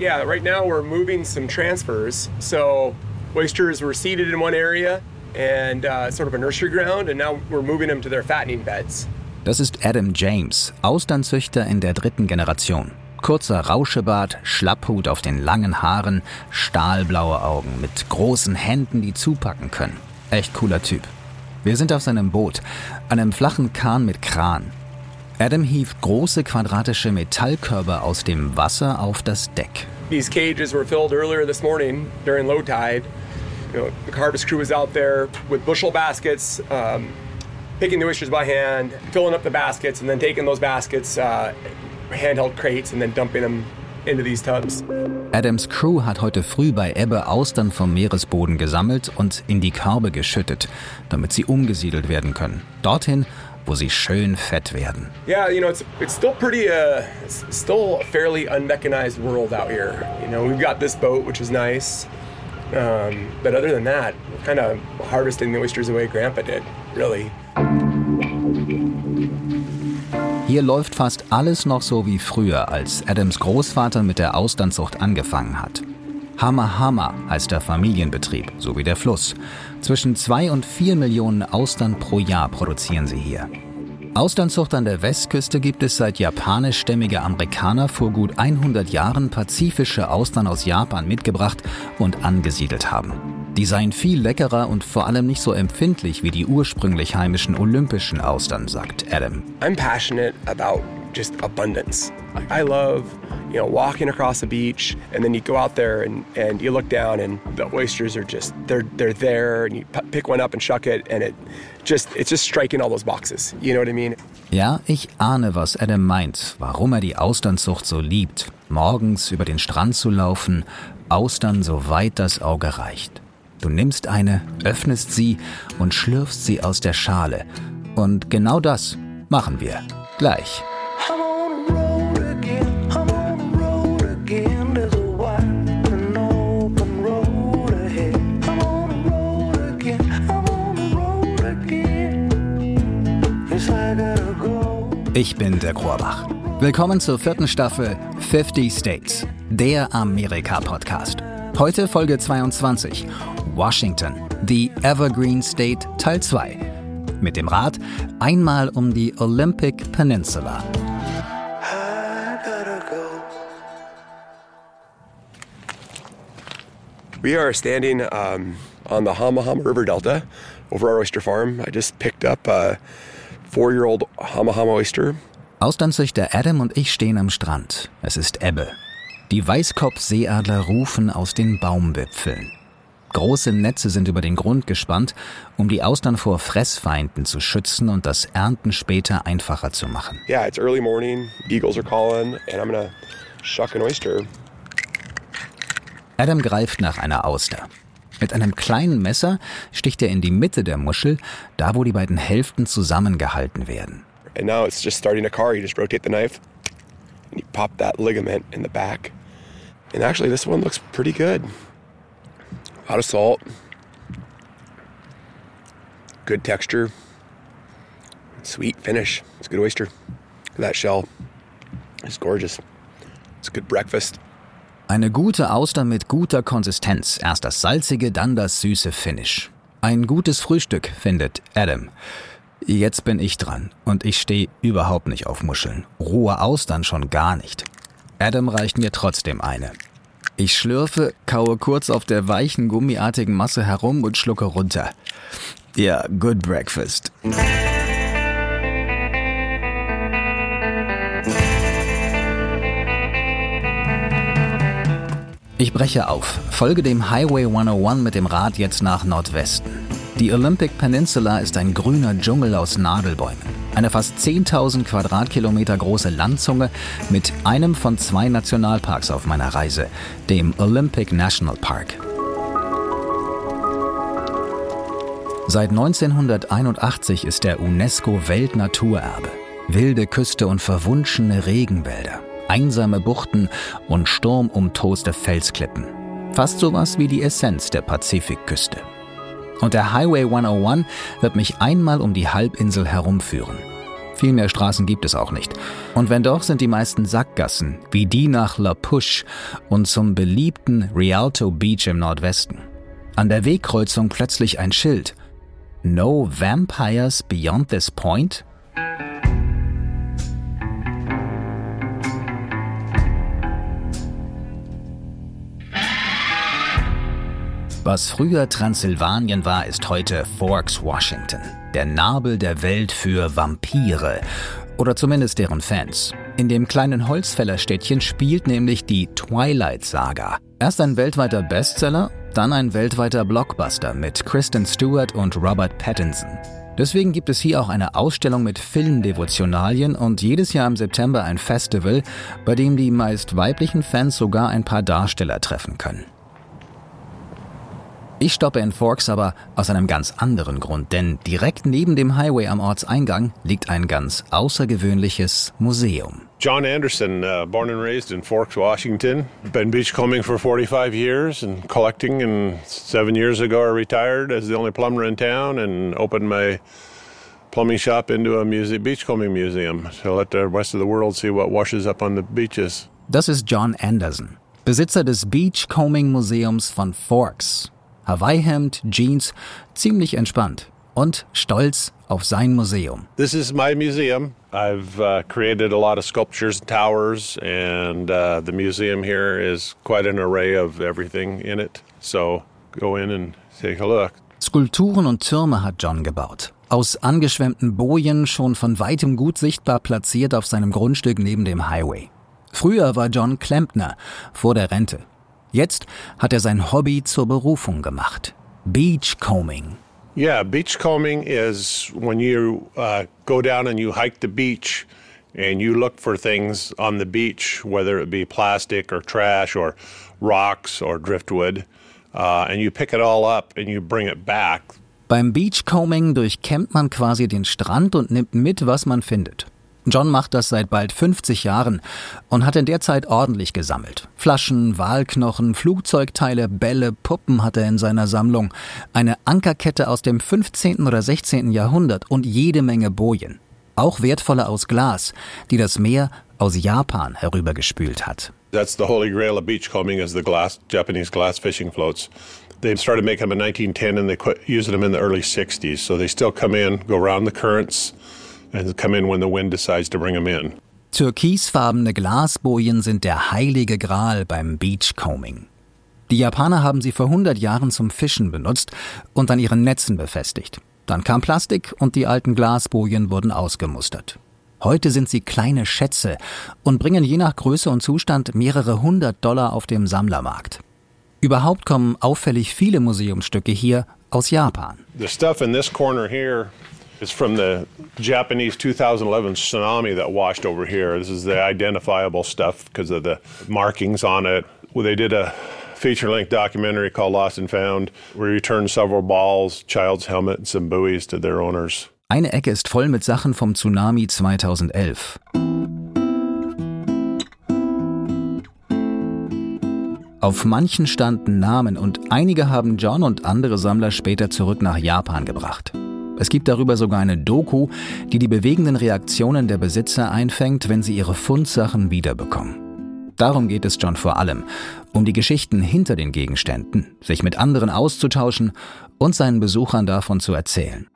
Yeah, right now we're moving some transfers. So oysters were seeded in one area and uh, sort of a nursery ground, and now we're moving them to their fattening beds. Das ist Adam James, Austernzüchter in der dritten Generation. Kurzer Rauschebart, Schlapphut auf den langen Haaren, stahlblaue Augen mit großen Händen, die zupacken können. Echt cooler Typ. Wir sind auf seinem Boot, einem flachen Kahn mit Kran. Adam hieft große quadratische Metallkörbe aus dem Wasser auf das Deck. These cages were filled earlier this morning during low tide. You know, the harvest crew was out there with bushel baskets, um, picking the oysters by hand, filling up the baskets, and then taking those baskets, uh, handheld crates, and then dumping them into these tubs. Adams Crew hat heute früh bei Ebbe Austern vom Meeresboden gesammelt und in die Körbe geschüttet, damit sie umgesiedelt werden können. Dorthin, wo sie schön fett werden. Yeah, you know, it's it's still pretty uh it's still a fairly unmechanized world out here. You know, we've got this boat which is nice. Um, but other than that, kind of harvesting the oysters the way Grandpa did, really. Hier läuft fast alles noch so wie früher, als Adams Großvater mit der Austernzucht angefangen hat. Hammer heißt der Familienbetrieb, so wie der Fluss. Zwischen zwei und vier Millionen Austern pro Jahr produzieren sie hier. Austernzucht an der Westküste gibt es seit japanischstämmige Amerikaner vor gut 100 Jahren pazifische Austern aus Japan mitgebracht und angesiedelt haben. Die seien viel leckerer und vor allem nicht so empfindlich wie die ursprünglich heimischen olympischen Austern, sagt Adam. I'm passionate about just abundance. I love, you know, walking across the beach and then you go out there and, and you look down and the oysters are just they're they're there and you pick one up and shuck it and it just it's just striking all those boxes. You know what I mean? Ja, ich ahne, was Adam meint, warum er die Austernzucht so liebt. Morgens über den Strand zu laufen, Austern so weit das Auge reicht. Du nimmst eine, öffnest sie und schlürfst sie aus der Schale. Und genau das machen wir gleich. Ich bin der Rohrbach. Willkommen zur vierten Staffel 50 States, der Amerika-Podcast. Heute Folge 22, Washington, The Evergreen State Teil 2. Mit dem Rad einmal um die Olympic Peninsula. We are standing um, on the Hama Hama River Delta over our oyster farm. I just picked up a four-year-old Hama Hama oyster. Austernzüchter Adam und ich stehen am Strand. Es ist Ebbe. Die Weißkopfseeadler rufen aus den Baumwipfeln. Große Netze sind über den Grund gespannt, um die Austern vor Fressfeinden zu schützen und das Ernten später einfacher zu machen. Yeah, it's early morning. Eagles are calling, and I'm gonna shuck an oyster. Adam greift nach einer Auster. Mit einem kleinen Messer sticht er in die Mitte der Muschel, da wo die beiden Hälften zusammengehalten werden. And now it's just starting a car. You just rotate the knife, and you pop that ligament in the back. And actually, this one looks pretty good. A lot of salt, good texture, sweet finish. It's a good oyster. That shell. It's gorgeous. It's a good breakfast. Eine gute Auster mit guter Konsistenz. Erst das salzige, dann das süße Finish. Ein gutes Frühstück, findet Adam. Jetzt bin ich dran und ich stehe überhaupt nicht auf Muscheln. Rohe Austern schon gar nicht. Adam reicht mir trotzdem eine. Ich schlürfe, kaue kurz auf der weichen, gummiartigen Masse herum und schlucke runter. Ja, good breakfast. Ich breche auf, folge dem Highway 101 mit dem Rad jetzt nach Nordwesten. Die Olympic Peninsula ist ein grüner Dschungel aus Nadelbäumen. Eine fast 10.000 Quadratkilometer große Landzunge mit einem von zwei Nationalparks auf meiner Reise, dem Olympic National Park. Seit 1981 ist der UNESCO Weltnaturerbe. Wilde Küste und verwunschene Regenwälder, einsame Buchten und sturmumtoste Felsklippen. Fast sowas wie die Essenz der Pazifikküste. Und der Highway 101 wird mich einmal um die Halbinsel herumführen. Viel mehr Straßen gibt es auch nicht. Und wenn doch, sind die meisten Sackgassen, wie die nach La Push und zum beliebten Rialto Beach im Nordwesten. An der Wegkreuzung plötzlich ein Schild. No Vampires Beyond this Point? Was früher Transsilvanien war, ist heute Forks, Washington. Der Nabel der Welt für Vampire. Oder zumindest deren Fans. In dem kleinen Holzfällerstädtchen spielt nämlich die Twilight Saga. Erst ein weltweiter Bestseller, dann ein weltweiter Blockbuster mit Kristen Stewart und Robert Pattinson. Deswegen gibt es hier auch eine Ausstellung mit Filmdevotionalien und jedes Jahr im September ein Festival, bei dem die meist weiblichen Fans sogar ein paar Darsteller treffen können. Ich stoppe in Forks aber aus einem ganz anderen Grund, denn direkt neben dem Highway am Ortseingang liegt ein ganz außergewöhnliches Museum. John Anderson, uh, born and raised in Forks, Washington. Been beachcombing for 45 years and collecting, and seven years ago I retired as the only plumber in town and opened my plumbing shop into a music, beachcombing museum to let the rest of the world see what washes up on the beaches. Das ist John Anderson, Besitzer des Beachcombing Museums von Forks. Hawaii-Hemd, Jeans, ziemlich entspannt und stolz auf sein Museum. This is my museum. I've uh, created a lot of sculptures and towers, and uh, the museum here is quite an array of everything in it. So go in and take a look. Skulpturen und Türme hat John gebaut. Aus angeschwemmten Bojen, schon von weitem gut sichtbar platziert auf seinem Grundstück neben dem Highway. Früher war John Klempner, vor der Rente. Jetzt hat er sein Hobby zur Berufung gemacht. Beachcombing. Yeah, beachcombing is when you uh, go down and you hike the beach and you look for things on the beach, whether it be plastic or trash or rocks or driftwood, uh, and you pick it all up and you bring it back. Beim Beachcombing durchkämmt man quasi den Strand und nimmt mit, was man findet. John macht das seit bald 50 Jahren und hat in der Zeit ordentlich gesammelt. Flaschen, Walknochen, Flugzeugteile, Bälle, Puppen hat er in seiner Sammlung, eine Ankerkette aus dem 15. oder 16. Jahrhundert und jede Menge Bojen. Auch wertvolle aus Glas, die das Meer aus Japan herübergespült hat. That's the holy grail of beachcombing is the glass, Japanese glass fishing floats. They started making them in 1910 and they quit using them in the early 60s. So they still come in, go around the currents, and come in when the wind decides to bring them in. Türkisfarbene Glasbojen sind der heilige Gral beim Beachcombing. Die Japaner haben sie vor 100 Jahren zum Fischen benutzt und an ihren Netzen befestigt. Dann kam Plastik und die alten Glasbojen wurden ausgemustert. Heute sind sie kleine Schätze und bringen je nach Größe und Zustand mehrere hundert Dollar auf dem Sammlermarkt. Überhaupt kommen auffällig viele Museumsstücke hier aus Japan. The stuff in this corner here is from the Japanese 2011 tsunami that washed over here. This is the identifiable stuff because of the markings on it. Well, they did a feature length documentary called Lost and Found. We returned several balls, child's helmet, and some buoys to their owners. Eine Ecke ist voll mit Sachen vom Tsunami 2011. Auf manchen standen Namen und einige haben John und andere Sammler später zurück nach Japan gebracht. Es gibt darüber sogar eine Doku, die die bewegenden Reaktionen der Besitzer einfängt, wenn sie ihre Fundsachen wiederbekommen. Darum geht es John vor allem, um die Geschichten hinter den Gegenständen, sich mit anderen auszutauschen und seinen Besuchern davon zu erzählen.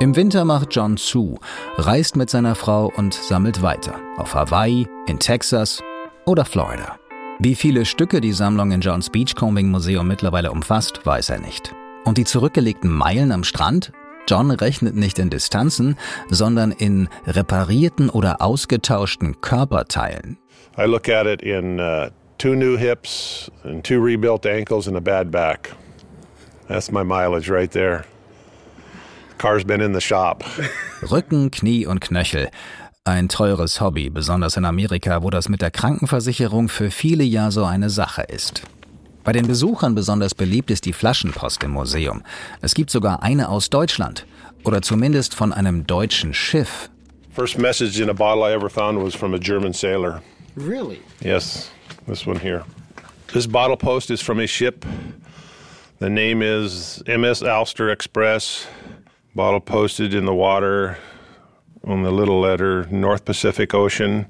Im Winter macht John zu, reist mit seiner Frau und sammelt weiter. Auf Hawaii, in Texas oder Florida. Wie viele Stücke die Sammlung in Johns Beachcombing Museum mittlerweile umfasst, weiß er nicht. Und die zurückgelegten Meilen am Strand? John rechnet nicht in Distanzen, sondern in reparierten oder ausgetauschten Körperteilen. I look at it in uh, two new hips and two rebuilt ankles and a bad back. That's my mileage right there. Car's been in the shop. Rücken, Knie und Knöchel. Ein teures Hobby, besonders in Amerika, wo das mit der Krankenversicherung für viele ja so eine Sache ist. Bei den Besuchern besonders beliebt ist die Flaschenpost im Museum. Es gibt sogar eine aus Deutschland oder zumindest von einem deutschen Schiff. First message in a bottle I ever found was from a German sailor. Really? Yes, this one here. This bottle post is from a ship The name is MS Alster Express, bottle posted in the water on the little letter North Pacific Ocean.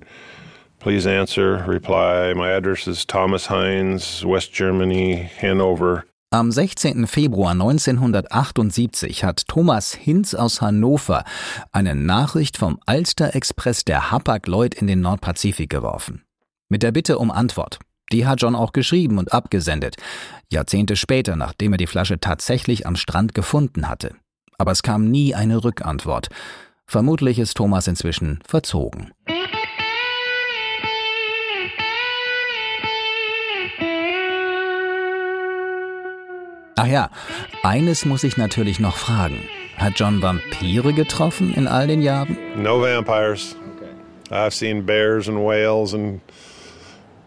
Please answer, reply. My address is Thomas Heinz, West Germany, Hanover. Am 16. Februar 1978 hat Thomas Hinz aus Hannover eine Nachricht vom Alster Express der Hapag-Lloyd in den Nordpazifik geworfen. Mit der Bitte um Antwort. Die hat John auch geschrieben und abgesendet. Jahrzehnte später, nachdem er die Flasche tatsächlich am Strand gefunden hatte. Aber es kam nie eine Rückantwort. Vermutlich ist Thomas inzwischen verzogen. Ach ja, eines muss ich natürlich noch fragen. Hat John Vampire getroffen in all den Jahren? No vampires. I've seen bears and whales and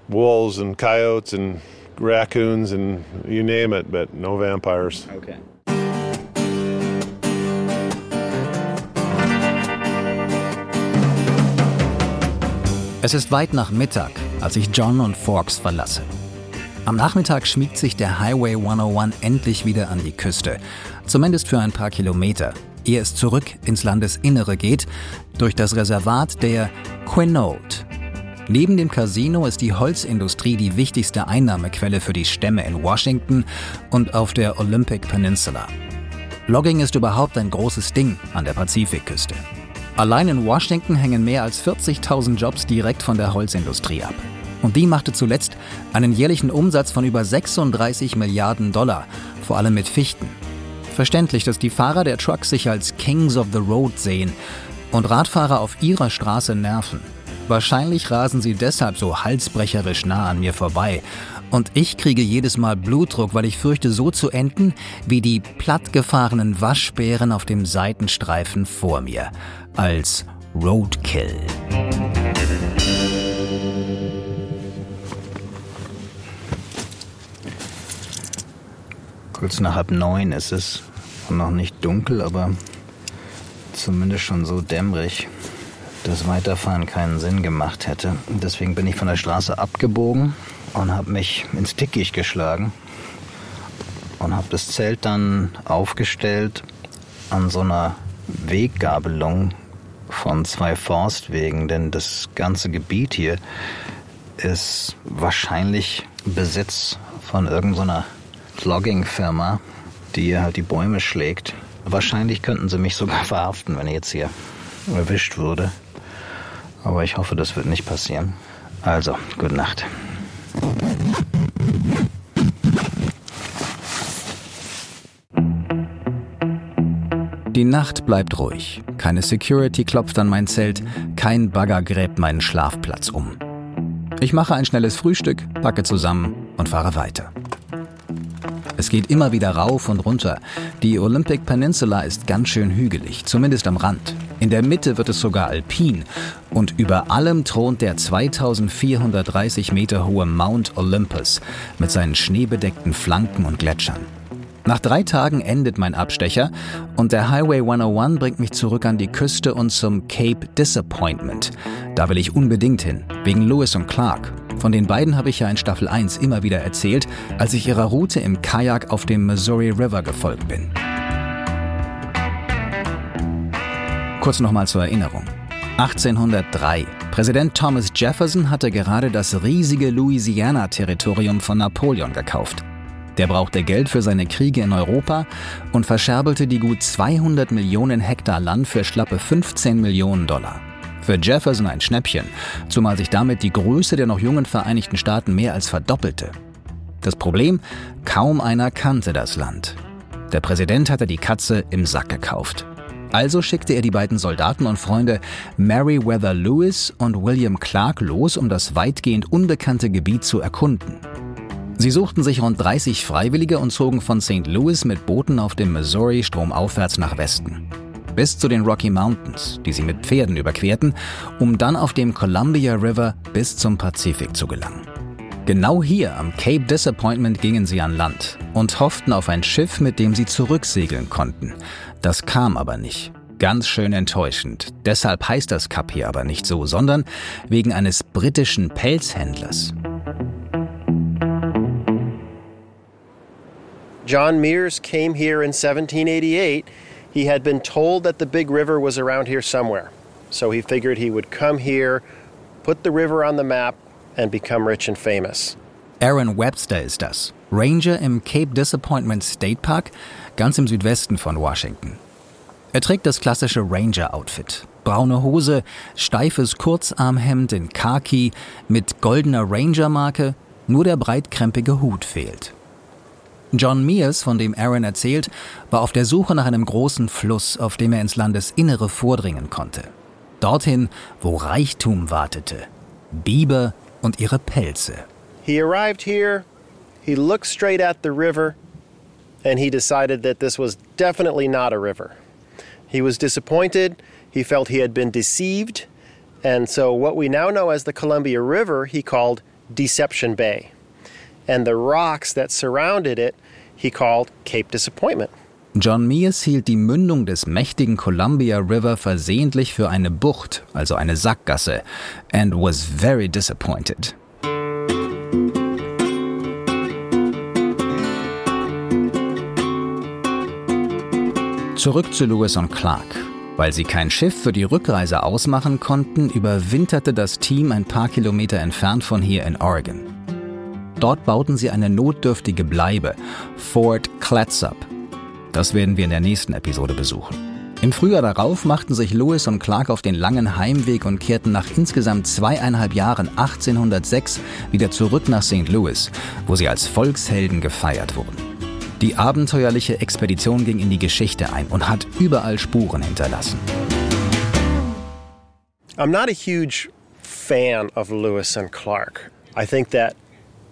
wolves and coyotes and raccoons and you name it, but no vampires. Okay. Es ist weit nach Mittag, als ich John und Forks verlasse. Am Nachmittag schmiegt sich der Highway 101 endlich wieder an die Küste, zumindest für ein paar Kilometer, ehe es zurück ins Landesinnere geht, durch das Reservat der Quinault. Neben dem Casino ist die Holzindustrie die wichtigste Einnahmequelle für die Stämme in Washington und auf der Olympic Peninsula. Logging ist überhaupt ein großes Ding an der Pazifikküste. Allein in Washington hängen mehr als 40.000 Jobs direkt von der Holzindustrie ab. Und die machte zuletzt einen jährlichen Umsatz von über 36 Milliarden Dollar, vor allem mit Fichten. Verständlich, dass die Fahrer der Trucks sich als Kings of the Road sehen und Radfahrer auf ihrer Straße nerven. Wahrscheinlich rasen sie deshalb so halsbrecherisch nah an mir vorbei. Und ich kriege jedes Mal Blutdruck, weil ich fürchte, so zu enden wie die plattgefahrenen Waschbären auf dem Seitenstreifen vor mir. Als Roadkill. Kurz nach halb neun ist es. Noch nicht dunkel, aber zumindest schon so dämmerig, dass Weiterfahren keinen Sinn gemacht hätte. Deswegen bin ich von der Straße abgebogen und habe mich ins Dickicht geschlagen und habe das Zelt dann aufgestellt an so einer Weggabelung von zwei Forstwegen, denn das ganze Gebiet hier ist wahrscheinlich Besitz von irgendeiner Logging-Firma, die halt die Bäume schlägt. Wahrscheinlich könnten sie mich sogar verhaften, wenn ich jetzt hier erwischt würde. Aber ich hoffe, das wird nicht passieren. Also, gute Nacht. Die Nacht bleibt ruhig. Keine Security klopft an mein Zelt, kein Bagger gräbt meinen Schlafplatz um. Ich mache ein schnelles Frühstück, packe zusammen und fahre weiter. Es geht immer wieder rauf und runter. Die Olympic Peninsula ist ganz schön hügelig, zumindest am Rand. In der Mitte wird es sogar alpin und über allem thront der 2430 Meter hohe Mount Olympus mit seinen schneebedeckten Flanken und Gletschern. Nach drei Tagen endet mein Abstecher und der Highway 101 bringt mich zurück an die Küste und zum Cape Disappointment. Da will ich unbedingt hin, wegen Lewis und Clark. Von den beiden habe ich ja in Staffel 1 immer wieder erzählt, als ich ihrer Route im Kajak auf dem Missouri River gefolgt bin. Kurz nochmal zur Erinnerung. 1803. Präsident Thomas Jefferson hatte gerade das riesige Louisiana-Territorium von Napoleon gekauft. Der brauchte Geld für seine Kriege in Europa und verscherbelt die gut 200 Millionen Hektar Land für schlappe 15 Millionen Dollar. Für Jefferson ein Schnäppchen, zumal sich damit die Größe der noch jungen Vereinigten Staaten mehr als verdoppelte. Das Problem, kaum einer kannte das Land. Der Präsident hatte die Katze im Sack gekauft. Also schickte er die beiden Soldaten und Freunde Meriwether Lewis und William Clark los, um das weitgehend unbekannte Gebiet zu erkunden. Sie suchten sich rund 30 Freiwillige und zogen von St. Louis mit Booten auf dem Missouri stromaufwärts nach Westen. Bis zu den Rocky Mountains, die sie mit Pferden überquerten, um dann auf dem Columbia River bis zum Pazifik zu gelangen. Genau hier am Cape Disappointment gingen sie an Land und hofften auf ein Schiff, mit dem sie zurücksegeln konnten. Das kam aber nicht. Ganz schön enttäuschend. Deshalb heißt das Kap hier aber nicht so, sondern wegen eines britischen Pelzhändlers. John Mears came here in 1788, he had been told that the big river was around here somewhere. So he figured he would come here, put the river on the map, and become rich and famous. Aaron Webster ist das. Ranger im Cape Disappointment State Park, ganz im Südwesten von Washington. Er trägt das klassische Ranger-Outfit. Braune Hose, steifes Kurzarmhemd in Khaki mit goldener Ranger-Marke, nur der breitkrempige Hut fehlt. John Mears, von dem Aaron erzählt, war auf der Suche nach einem großen Fluss, auf dem er ins Landesinnere vordringen konnte. Dorthin, wo Reichtum wartete. Biber und ihre Pelze. He arrived here, he looked straight at the river, and he decided that this was definitely not a river. He was disappointed, he felt he had been deceived, and so what we now know as the Columbia River, he called Deception Bay. And the rocks that surrounded it, he called Cape Disappointment. John Mears hielt die Mündung des mächtigen Columbia River versehentlich für eine Bucht, also eine Sackgasse, and was very disappointed. Zurück zu Lewis und Clark. Weil sie kein Schiff für die Rückreise ausmachen konnten, überwinterte das Team ein paar Kilometer entfernt von hier in Oregon. Dort bauten sie eine notdürftige Bleibe, Fort Clatsop. Das werden wir in der nächsten Episode besuchen. Im Frühjahr darauf machten sich Lewis und Clark auf den langen Heimweg und kehrten nach insgesamt zweieinhalb Jahren 1806 wieder zurück nach St. Louis, wo sie als Volkshelden gefeiert wurden. Die abenteuerliche Expedition ging in die Geschichte ein und hat überall Spuren hinterlassen. I'm not a huge fan of Lewis and Clark. I think that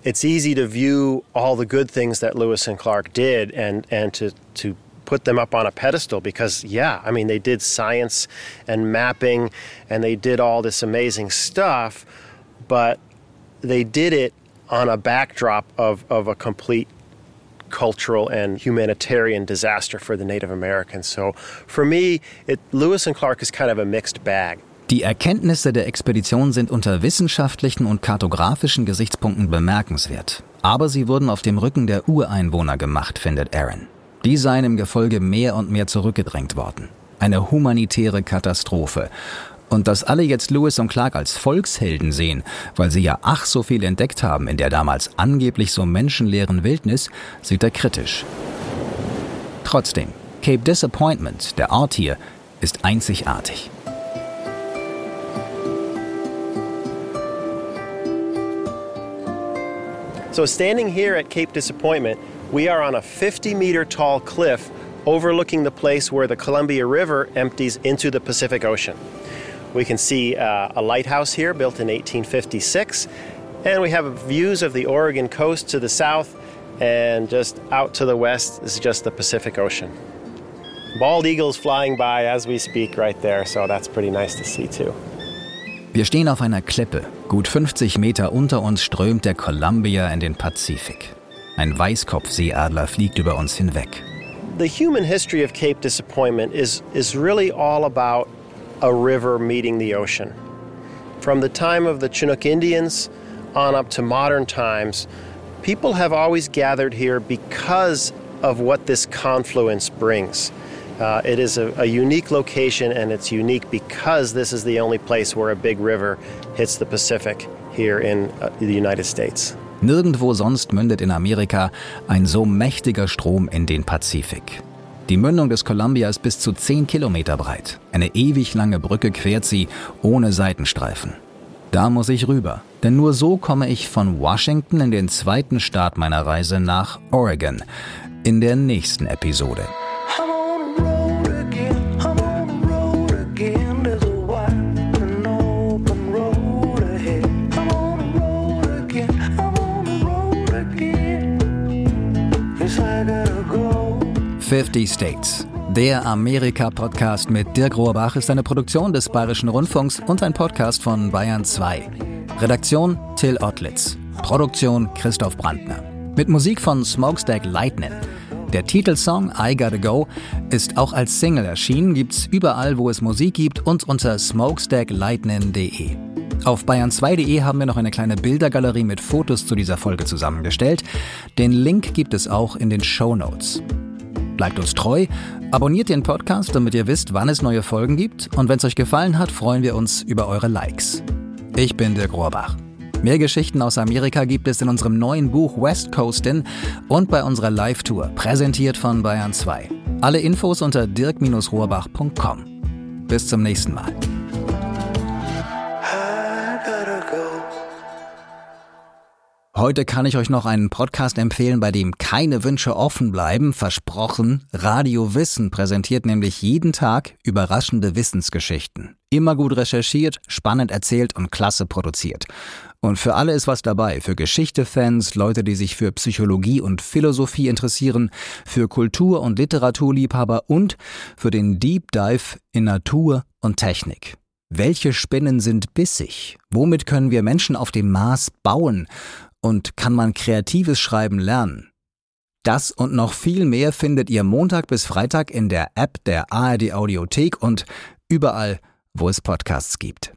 it's easy to view all the good things that Lewis and Clark did and, and to, to put them up on a pedestal because, yeah, I mean, they did science and mapping and they did all this amazing stuff, but they did it on a backdrop of, of a complete cultural and humanitarian disaster for the Native Americans. So for me, it, Lewis and Clark is kind of a mixed bag. Die Erkenntnisse der Expedition sind unter wissenschaftlichen und kartografischen Gesichtspunkten bemerkenswert. Aber sie wurden auf dem Rücken der Ureinwohner gemacht, findet Aaron. Die seien im Gefolge mehr und mehr zurückgedrängt worden. Eine humanitäre Katastrophe. Und dass alle jetzt Lewis und Clark als Volkshelden sehen, weil sie ja ach so viel entdeckt haben in der damals angeblich so menschenleeren Wildnis, sieht er kritisch. Trotzdem, Cape Disappointment, der Ort hier, ist einzigartig. So, standing here at Cape Disappointment, we are on a 50 meter tall cliff overlooking the place where the Columbia River empties into the Pacific Ocean. We can see uh, a lighthouse here built in 1856, and we have views of the Oregon coast to the south, and just out to the west is just the Pacific Ocean. Bald eagles flying by as we speak right there, so that's pretty nice to see too. Wir stehen auf einer Klippe. Gut 50 Meter unter uns strömt der Columbia in den Pazifik. Ein Weißkopfseeadler fliegt über uns hinweg. The human history of Cape Disappointment is, is really all about a river meeting the ocean. From the time of the Chinook Indians on up to modern times, people have always gathered here because of what this confluence brings. Uh, it is a, a unique location and it's unique because this is the only place where a big river hits the Pacific here in uh, the United States. Nirgendwo sonst mündet in Amerika ein so mächtiger Strom in den Pazifik. Die Mündung des Columbia ist bis zu 10 Kilometer breit. Eine ewig lange Brücke quert sie ohne Seitenstreifen. Da muss ich rüber, denn nur so komme ich von Washington in den zweiten Start meiner Reise nach Oregon. In der nächsten Episode. 50 States. Der Amerika-Podcast mit Dirk Rohrbach ist eine Produktion des Bayerischen Rundfunks und ein Podcast von Bayern 2. Redaktion Till Ottlitz. Produktion Christoph Brandner. Mit Musik von Smokestack Lightning. Der Titelsong I Gotta Go ist auch als Single erschienen, gibt's überall, wo es Musik gibt und unter smokestacklightning.de. Auf bayern2.de haben wir noch eine kleine Bildergalerie mit Fotos zu dieser Folge zusammengestellt. Den Link gibt es auch in den Show Notes. Bleibt uns treu, abonniert den Podcast, damit ihr wisst, wann es neue Folgen gibt. Und wenn es euch gefallen hat, freuen wir uns über eure Likes. Ich bin Dirk Rohrbach. Mehr Geschichten aus Amerika gibt es in unserem neuen Buch West Coastin und bei unserer Live-Tour, präsentiert von Bayern 2. Alle Infos unter dirk-rohrbach.com. Bis zum nächsten Mal. Heute kann ich euch noch einen Podcast empfehlen, bei dem keine Wünsche offen bleiben. Versprochen, Radio Wissen präsentiert nämlich jeden Tag überraschende Wissensgeschichten. Immer gut recherchiert, spannend erzählt und klasse produziert. Und für alle ist was dabei. Für Geschichte-Fans, Leute, die sich für Psychologie und Philosophie interessieren, für Kultur- und Literaturliebhaber und für den Deep Dive in Natur und Technik. Welche Spinnen sind bissig? Womit können wir Menschen auf dem Mars bauen? Und kann man kreatives Schreiben lernen? Das und noch viel mehr findet ihr Montag bis Freitag in der App der ARD Audiothek und überall, wo es Podcasts gibt.